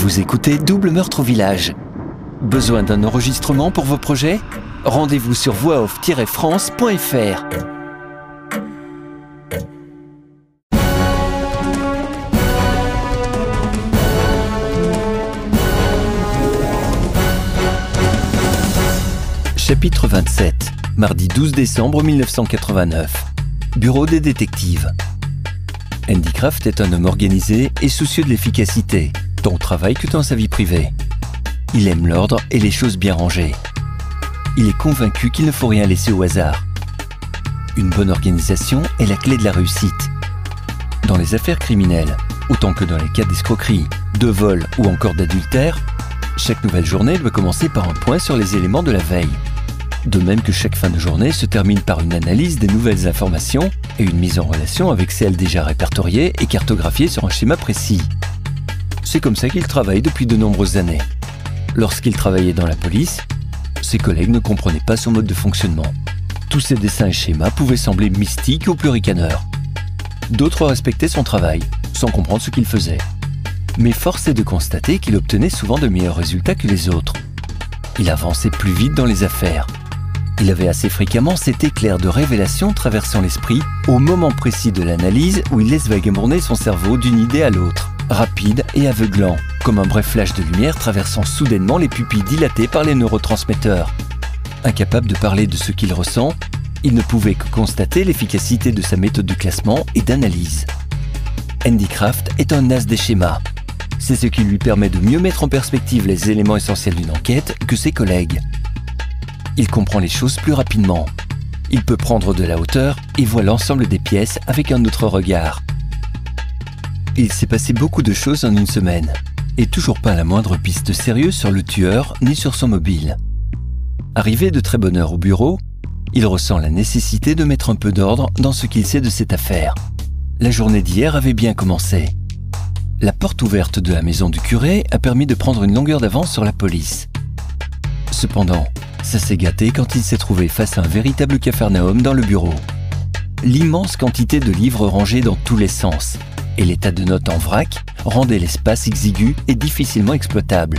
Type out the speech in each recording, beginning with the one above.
Vous écoutez Double Meurtre au Village. Besoin d'un enregistrement pour vos projets? Rendez-vous sur voixoff-france.fr. Chapitre 27, mardi 12 décembre 1989. Bureau des détectives. Andy Kraft est un homme organisé et soucieux de l'efficacité, tant au travail que dans sa vie privée. Il aime l'ordre et les choses bien rangées. Il est convaincu qu'il ne faut rien laisser au hasard. Une bonne organisation est la clé de la réussite. Dans les affaires criminelles, autant que dans les cas d'escroquerie, de vol ou encore d'adultère, chaque nouvelle journée doit commencer par un point sur les éléments de la veille. De même que chaque fin de journée se termine par une analyse des nouvelles informations et une mise en relation avec celles déjà répertoriées et cartographiées sur un schéma précis. C'est comme ça qu'il travaille depuis de nombreuses années. Lorsqu'il travaillait dans la police, ses collègues ne comprenaient pas son mode de fonctionnement. Tous ses dessins et schémas pouvaient sembler mystiques ou pluricaneurs. D'autres respectaient son travail, sans comprendre ce qu'il faisait. Mais force est de constater qu'il obtenait souvent de meilleurs résultats que les autres. Il avançait plus vite dans les affaires, il avait assez fréquemment cet éclair de révélation traversant l'esprit au moment précis de l'analyse où il laisse vagabonder son cerveau d'une idée à l'autre, rapide et aveuglant, comme un bref flash de lumière traversant soudainement les pupilles dilatées par les neurotransmetteurs. Incapable de parler de ce qu'il ressent, il ne pouvait que constater l'efficacité de sa méthode de classement et d'analyse. Andy Kraft est un as des schémas. C'est ce qui lui permet de mieux mettre en perspective les éléments essentiels d'une enquête que ses collègues. Il comprend les choses plus rapidement. Il peut prendre de la hauteur et voit l'ensemble des pièces avec un autre regard. Il s'est passé beaucoup de choses en une semaine, et toujours pas la moindre piste sérieuse sur le tueur ni sur son mobile. Arrivé de très bonne heure au bureau, il ressent la nécessité de mettre un peu d'ordre dans ce qu'il sait de cette affaire. La journée d'hier avait bien commencé. La porte ouverte de la maison du curé a permis de prendre une longueur d'avance sur la police. Cependant, ça s'est gâté quand il s'est trouvé face à un véritable cafarnaum dans le bureau. L'immense quantité de livres rangés dans tous les sens et l'état de notes en vrac rendaient l'espace exigu et difficilement exploitable.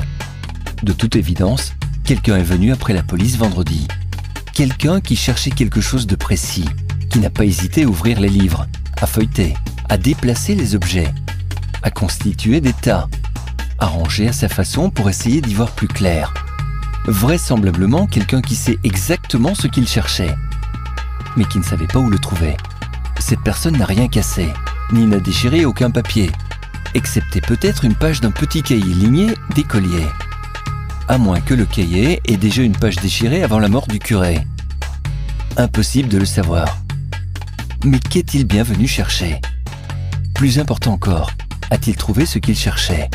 De toute évidence, quelqu'un est venu après la police vendredi. Quelqu'un qui cherchait quelque chose de précis, qui n'a pas hésité à ouvrir les livres, à feuilleter, à déplacer les objets, à constituer des tas, à ranger à sa façon pour essayer d'y voir plus clair vraisemblablement quelqu'un qui sait exactement ce qu'il cherchait, mais qui ne savait pas où le trouver. Cette personne n'a rien cassé, ni n'a déchiré aucun papier, excepté peut-être une page d'un petit cahier ligné d'écolier. À moins que le cahier ait déjà une page déchirée avant la mort du curé. Impossible de le savoir. Mais qu'est-il bien venu chercher? Plus important encore, a-t-il trouvé ce qu'il cherchait?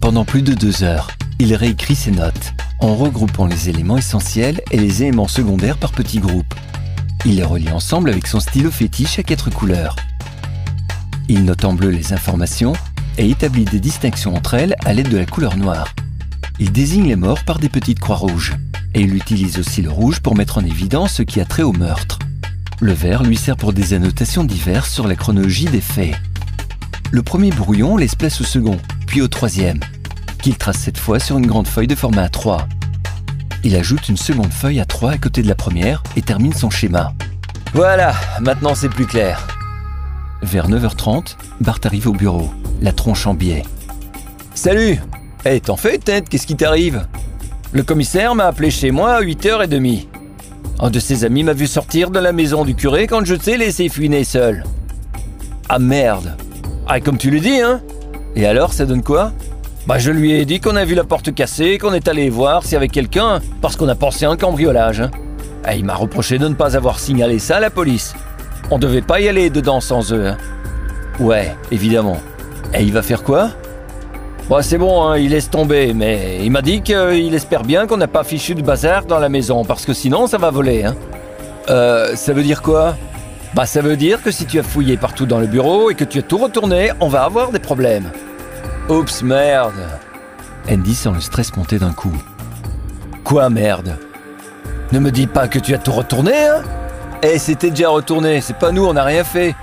Pendant plus de deux heures, il réécrit ses notes en regroupant les éléments essentiels et les éléments secondaires par petits groupes. Il les relie ensemble avec son stylo fétiche à quatre couleurs. Il note en bleu les informations et établit des distinctions entre elles à l'aide de la couleur noire. Il désigne les morts par des petites croix rouges, et il utilise aussi le rouge pour mettre en évidence ce qui a trait au meurtre. Le vert lui sert pour des annotations diverses sur la chronologie des faits. Le premier brouillon laisse place au second, puis au troisième, qu'il trace cette fois sur une grande feuille de format A3. Il ajoute une seconde feuille A3 à côté de la première et termine son schéma. Voilà, maintenant c'est plus clair. Vers 9h30, Bart arrive au bureau, la tronche en biais. Salut Eh, t'en fais tête, qu'est-ce qui t'arrive? Le commissaire m'a appelé chez moi à 8h30. Un de ses amis m'a vu sortir de la maison du curé quand je t'ai laissé fuiner seul. Ah merde Ah, comme tu le dis, hein? Et alors, ça donne quoi? Bah je lui ai dit qu'on a vu la porte cassée, qu'on est allé voir s'il y avait quelqu'un, parce qu'on a pensé à un cambriolage. Et il m'a reproché de ne pas avoir signalé ça à la police. On devait pas y aller dedans sans eux. Hein. Ouais, évidemment. Et il va faire quoi? Bah c'est bon, hein, il laisse tomber, mais il m'a dit qu'il espère bien qu'on n'a pas fichu de bazar dans la maison, parce que sinon ça va voler. Hein. Euh, ça veut dire quoi? Bah ça veut dire que si tu as fouillé partout dans le bureau et que tu as tout retourné, on va avoir des problèmes. Oups, merde Andy sent le stress monter d'un coup. Quoi, merde? Ne me dis pas que tu as tout retourné, hein? Eh, c'était déjà retourné, c'est pas nous, on n'a rien fait.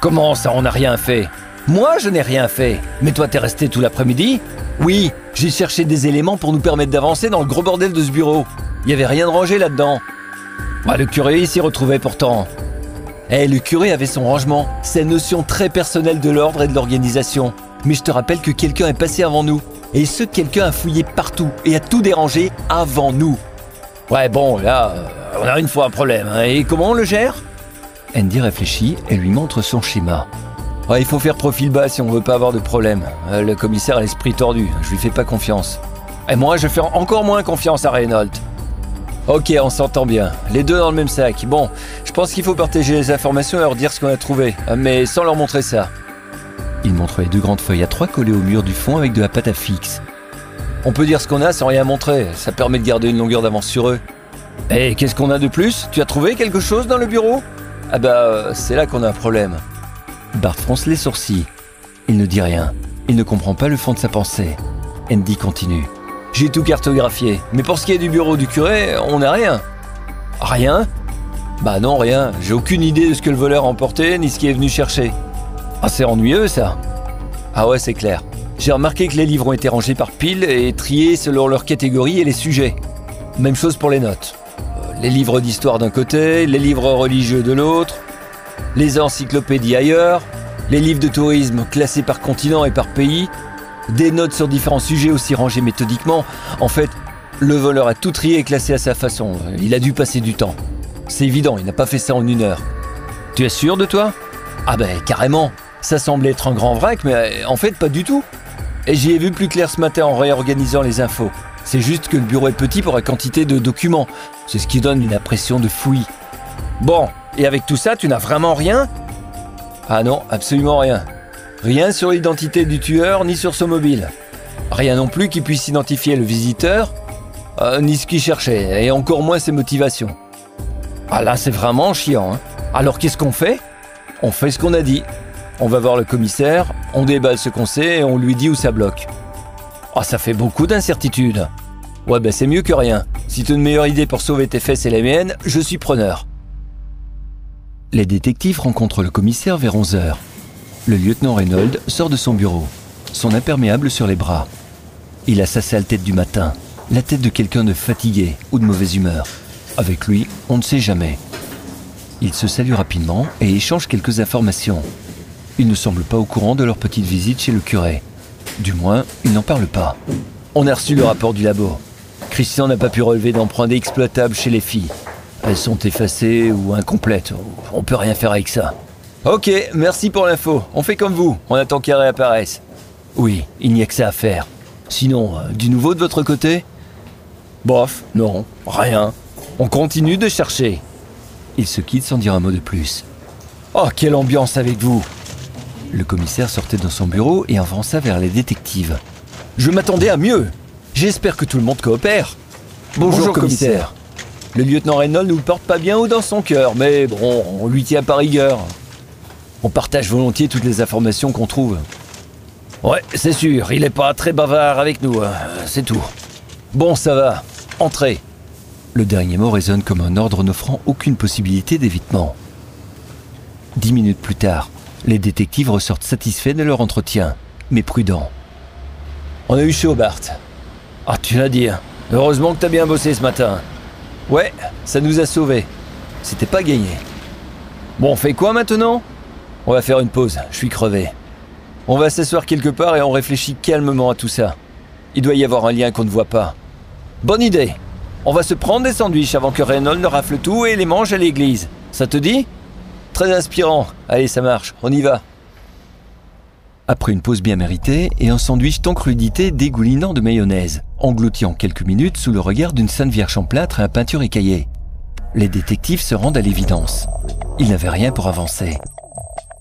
Comment ça, on n'a rien fait? Moi, je n'ai rien fait. Mais toi, t'es resté tout l'après-midi? Oui, j'ai cherché des éléments pour nous permettre d'avancer dans le gros bordel de ce bureau. Il n'y avait rien de rangé là-dedans. Bah, le curé s'y retrouvait pourtant. Eh, le curé avait son rangement, sa notion très personnelle de l'ordre et de l'organisation. Mais je te rappelle que quelqu'un est passé avant nous. Et ce quelqu'un a fouillé partout et a tout dérangé avant nous. Ouais, bon, là, euh, on a une fois un problème. hein. Et comment on le gère? Andy réfléchit et lui montre son schéma. Ouais, il faut faire profil bas si on veut pas avoir de problème. Euh, Le commissaire a l'esprit tordu, je lui fais pas confiance. Et moi, je fais encore moins confiance à Reynolds. Ok, on s'entend bien. Les deux dans le même sac. Bon, je pense qu'il faut partager les informations et leur dire ce qu'on a trouvé, euh, mais sans leur montrer ça. Il montre les deux grandes feuilles à trois collées au mur du fond avec de la pâte à fixe. On peut dire ce qu'on a sans rien montrer, ça permet de garder une longueur d'avance sur eux. Et qu'est-ce qu'on a de plus? Tu as trouvé quelque chose dans le bureau? Ah bah, euh, c'est là qu'on a un problème. Bart fronce les sourcils. Il ne dit rien. Il ne comprend pas le fond de sa pensée. Andy continue. J'ai tout cartographié, mais pour ce qui est du bureau du curé, on n'a rien. Rien? Bah non, rien. J'ai aucune idée de ce que le voleur a emporté, ni ce qu'il est venu chercher. Ah, c'est ennuyeux ça. Ah ouais, c'est clair. J'ai remarqué que les livres ont été rangés par pile et triés selon leur catégorie et les sujets. Même chose pour les notes. Euh, Les livres d'histoire d'un côté, les livres religieux de l'autre, les encyclopédies ailleurs, les livres de tourisme classés par continent et par pays, des notes sur différents sujets aussi rangées méthodiquement. En fait, le voleur a tout trié et classé à sa façon. Il a dû passer du temps. C'est évident, il n'a pas fait ça en une heure. Tu es sûr de toi? Ah ben carrément. Ça semblait être un grand vrac, mais euh, en fait pas du tout. Et j'y ai vu plus clair ce matin en réorganisant les infos. C'est juste que le bureau est petit pour la quantité de documents. C'est ce qui donne une impression de fouillis. Bon, et avec tout ça, tu n'as vraiment rien? Ah non, absolument rien. Rien sur l'identité du tueur ni sur son mobile. Rien non plus qui puisse identifier le visiteur, euh, ni ce qu'il cherchait, et encore moins ses motivations. Ah là, c'est vraiment chiant. hein. Alors qu'est-ce qu'on fait? On fait ce qu'on a dit. On va voir le commissaire, on déballe ce qu'on sait et on lui dit où ça bloque. Ah, ça fait beaucoup d'incertitudes. Ouais, ben c'est mieux que rien. Si tu as une meilleure idée pour sauver tes fesses et les miennes, je suis preneur. Les détectives rencontrent le commissaire vers 11h. Le lieutenant Reynolds sort de son bureau, son imperméable sur les bras. Il a sa sale tête du matin, la tête de quelqu'un de fatigué ou de mauvaise humeur. Avec lui, on ne sait jamais. Ils se saluent rapidement et échangent quelques informations. Ils ne semblent pas au courant de leur petite visite chez le curé. Du moins, ils n'en parlent pas. On a reçu le rapport du labo. Christian n'a pas pu relever d'empreintes exploitables chez les filles. Elles sont effacées ou incomplètes. On peut rien faire avec ça. Ok, merci pour l'info. On fait comme vous. On attend qu'elle réapparaisse. Oui, il n'y a que ça à faire. Sinon, euh, du nouveau de votre côté? Bof, non, rien. On continue de chercher. Ils se quittent sans dire un mot de plus. Oh, quelle ambiance avec vous Le commissaire sortait de son bureau et avança vers les détectives. Je m'attendais à mieux. J'espère que tout le monde coopère. Bonjour, commissaire. Le lieutenant Reynolds nous porte pas bien haut dans son cœur, mais bon, on lui tient par rigueur. On partage volontiers toutes les informations qu'on trouve. Ouais, c'est sûr, il est pas très bavard avec nous, hein, c'est tout. Bon, ça va. Entrez. Le dernier mot résonne comme un ordre n'offrant aucune possibilité d'évitement. Dix minutes plus tard, les détectives ressortent satisfaits de leur entretien, mais prudents. On a eu chaud, Bart. Ah, tu l'as dit. hein. Heureusement que t'as bien bossé ce matin. Ouais, ça nous a sauvés. C'était pas gagné. Bon, on fait quoi maintenant? On va faire une pause, je suis crevé. On va s'asseoir quelque part et on réfléchit calmement à tout ça. Il doit y avoir un lien qu'on ne voit pas. Bonne idée On va se prendre des sandwichs avant que Reynolds ne rafle tout et les mange à l'église. Ça te dit? Très inspirant. Allez, ça marche, on y va. Après une pause bien méritée et un sandwich tant crudité dégoulinant de mayonnaise, englouti en quelques minutes sous le regard d'une Sainte Vierge en plâtre et à peinture écaillée. Les détectives se rendent à l'évidence. Ils n'avaient rien pour avancer.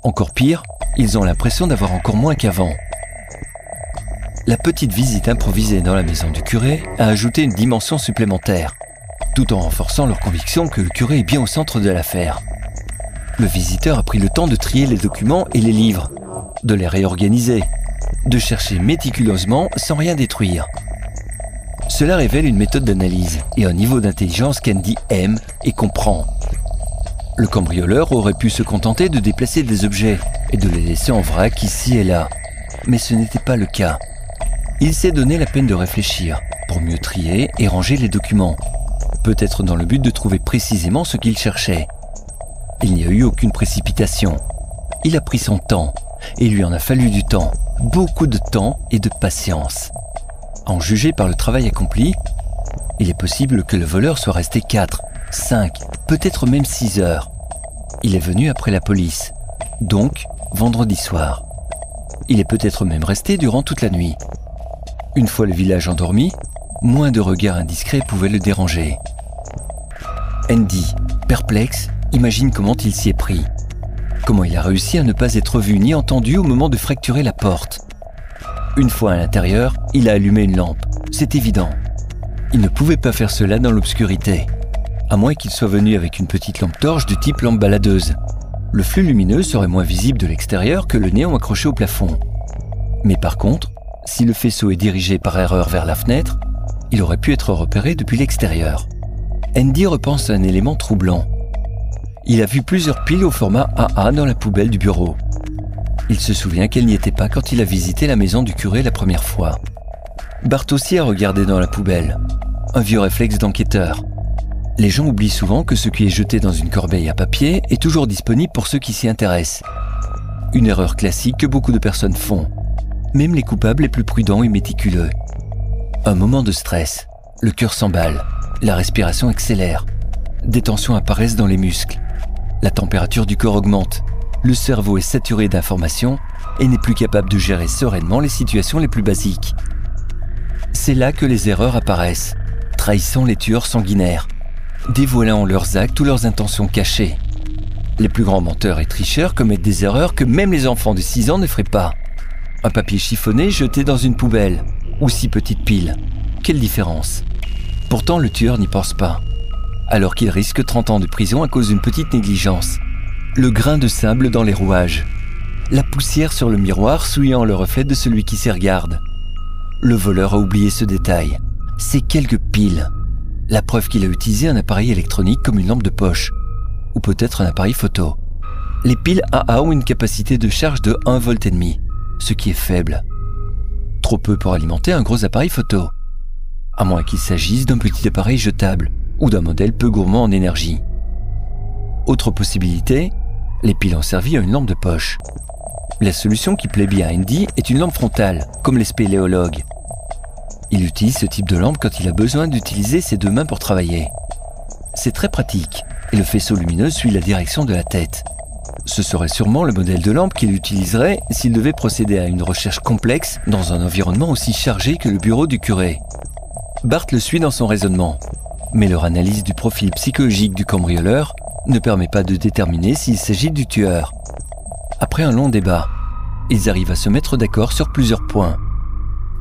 Encore pire, ils ont l'impression d'avoir encore moins qu'avant. La petite visite improvisée dans la maison du curé a ajouté une dimension supplémentaire, tout en renforçant leur conviction que le curé est bien au centre de l'affaire. Le visiteur a pris le temps de trier les documents et les livres, de les réorganiser, de chercher méticuleusement sans rien détruire. Cela révèle une méthode d'analyse et un niveau d'intelligence qu'Andy aime et comprend. Le cambrioleur aurait pu se contenter de déplacer des objets et de les laisser en vrac ici et là. Mais ce n'était pas le cas. Il s'est donné la peine de réfléchir pour mieux trier et ranger les documents, peut-être dans le but de trouver précisément ce qu'il cherchait. Il n'y a eu aucune précipitation. Il a pris son temps, et il lui en a fallu du temps, beaucoup de temps et de patience. En juger par le travail accompli, il est possible que le voleur soit resté 4, 5, peut-être même 6 heures. Il est venu après la police, donc vendredi soir. Il est peut-être même resté durant toute la nuit. Une fois le village endormi, moins de regards indiscrets pouvaient le déranger. Andy, perplexe, imagine comment il s'y est pris. Comment il a réussi à ne pas être vu ni entendu au moment de fracturer la porte. Une fois à l'intérieur, il a allumé une lampe. C'est évident. Il ne pouvait pas faire cela dans l'obscurité, à moins qu'il soit venu avec une petite lampe torche du type lampe baladeuse. Le flux lumineux serait moins visible de l'extérieur que le néon accroché au plafond. Mais par contre, si le faisceau est dirigé par erreur vers la fenêtre, il aurait pu être repéré depuis l'extérieur. Andy repense à un élément troublant. Il a vu plusieurs piles au format AA dans la poubelle du bureau. Il se souvient qu'elle n'y était pas quand il a visité la maison du curé la première fois. Bart aussi a regardé dans la poubelle. Un vieux réflexe d'enquêteur. Les gens oublient souvent que ce qui est jeté dans une corbeille à papier est toujours disponible pour ceux qui s'y intéressent. Une erreur classique que beaucoup de personnes font, même les coupables les plus prudents et méticuleux. Un moment de stress, le cœur s'emballe, la respiration accélère, des tensions apparaissent dans les muscles, la température du corps augmente, le cerveau est saturé d'informations et n'est plus capable de gérer sereinement les situations les plus basiques. C'est là que les erreurs apparaissent, trahissant les tueurs sanguinaires, dévoilant leurs actes ou leurs intentions cachées. Les plus grands menteurs et tricheurs commettent des erreurs que même les enfants de 6 ans ne feraient pas. Un papier chiffonné jeté dans une poubelle, ou six petites piles. Quelle différence? Pourtant, le tueur n'y pense pas. Alors qu'il risque 30 ans de prison à cause d'une petite négligence. Le grain de sable dans les rouages. La poussière sur le miroir souillant le reflet de celui qui s'y regarde. Le voleur a oublié ce détail. Ces quelques piles. La preuve qu'il a utilisé un appareil électronique comme une lampe de poche. Ou peut-être un appareil photo. Les piles AA ont une capacité de charge de 1 volt et demi ce qui est faible. Trop peu pour alimenter un gros appareil photo. À moins qu'il s'agisse d'un petit appareil jetable ou d'un modèle peu gourmand en énergie. Autre possibilité, les piles ont servi à une lampe de poche. La solution qui plaît bien à Andy est une lampe frontale, comme les spéléologues. Il utilise ce type de lampe quand il a besoin d'utiliser ses deux mains pour travailler. C'est très pratique, et le faisceau lumineux suit la direction de la tête. Ce serait sûrement le modèle de lampe qu'il utiliserait s'il devait procéder à une recherche complexe dans un environnement aussi chargé que le bureau du curé. Bart le suit dans son raisonnement, mais leur analyse du profil psychologique du cambrioleur ne permet pas de déterminer s'il s'agit du tueur. Après un long débat, ils arrivent à se mettre d'accord sur plusieurs points.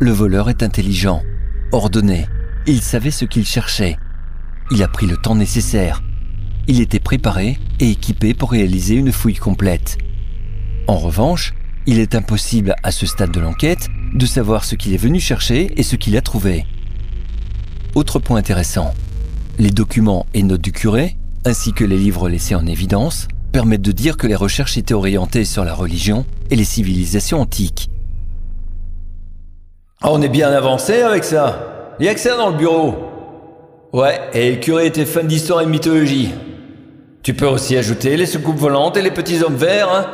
Le voleur est intelligent, ordonné, il savait ce qu'il cherchait. Il a pris le temps nécessaire il était préparé et équipé pour réaliser une fouille complète. En revanche, il est impossible à ce stade de l'enquête de savoir ce qu'il est venu chercher et ce qu'il a trouvé. Autre point intéressant, les documents et notes du curé, ainsi que les livres laissés en évidence, permettent de dire que les recherches étaient orientées sur la religion et les civilisations antiques. Ah, on est bien avancé avec ça. Il y a que ça dans le bureau. Ouais, et le curé était fan d'histoire et de mythologie. Tu peux aussi ajouter les soucoupes volantes et les petits hommes verts, hein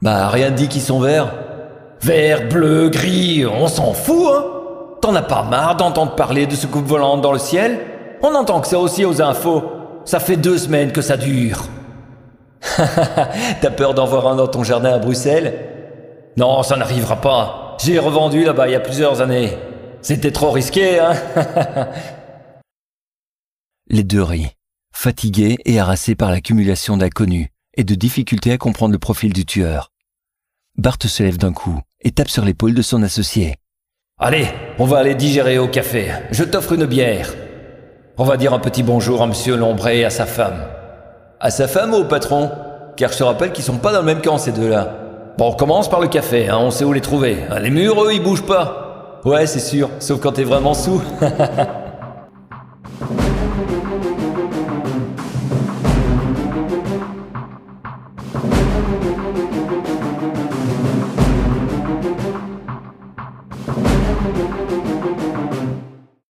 Bah, rien dit qu'ils sont verts. Vert, bleu, gris, on s'en fout, hein T'en as pas marre d'entendre parler de soucoupes volantes dans le ciel? On entend que ça aussi aux infos. Ça fait deux semaines que ça dure. T'as peur d'en voir un dans ton jardin à Bruxelles? Non, ça n'arrivera pas. J'ai revendu là-bas il y a plusieurs années. C'était trop risqué, hein? Les deux rient fatigué et harassé par l'accumulation d'inconnus et de difficultés à comprendre le profil du tueur. Bart se lève d'un coup et tape sur l'épaule de son associé. Allez, on va aller digérer au café. Je t'offre une bière. On va dire un petit bonjour à Monsieur Lombré et à sa femme. À sa femme ou au patron? Car je te rappelle qu'ils sont pas dans le même camp ces deux-là. Bon, on commence par le café, hein, on sait où les trouver. Les murs, eux, ils bougent pas. Ouais, c'est sûr, sauf quand t'es vraiment sous.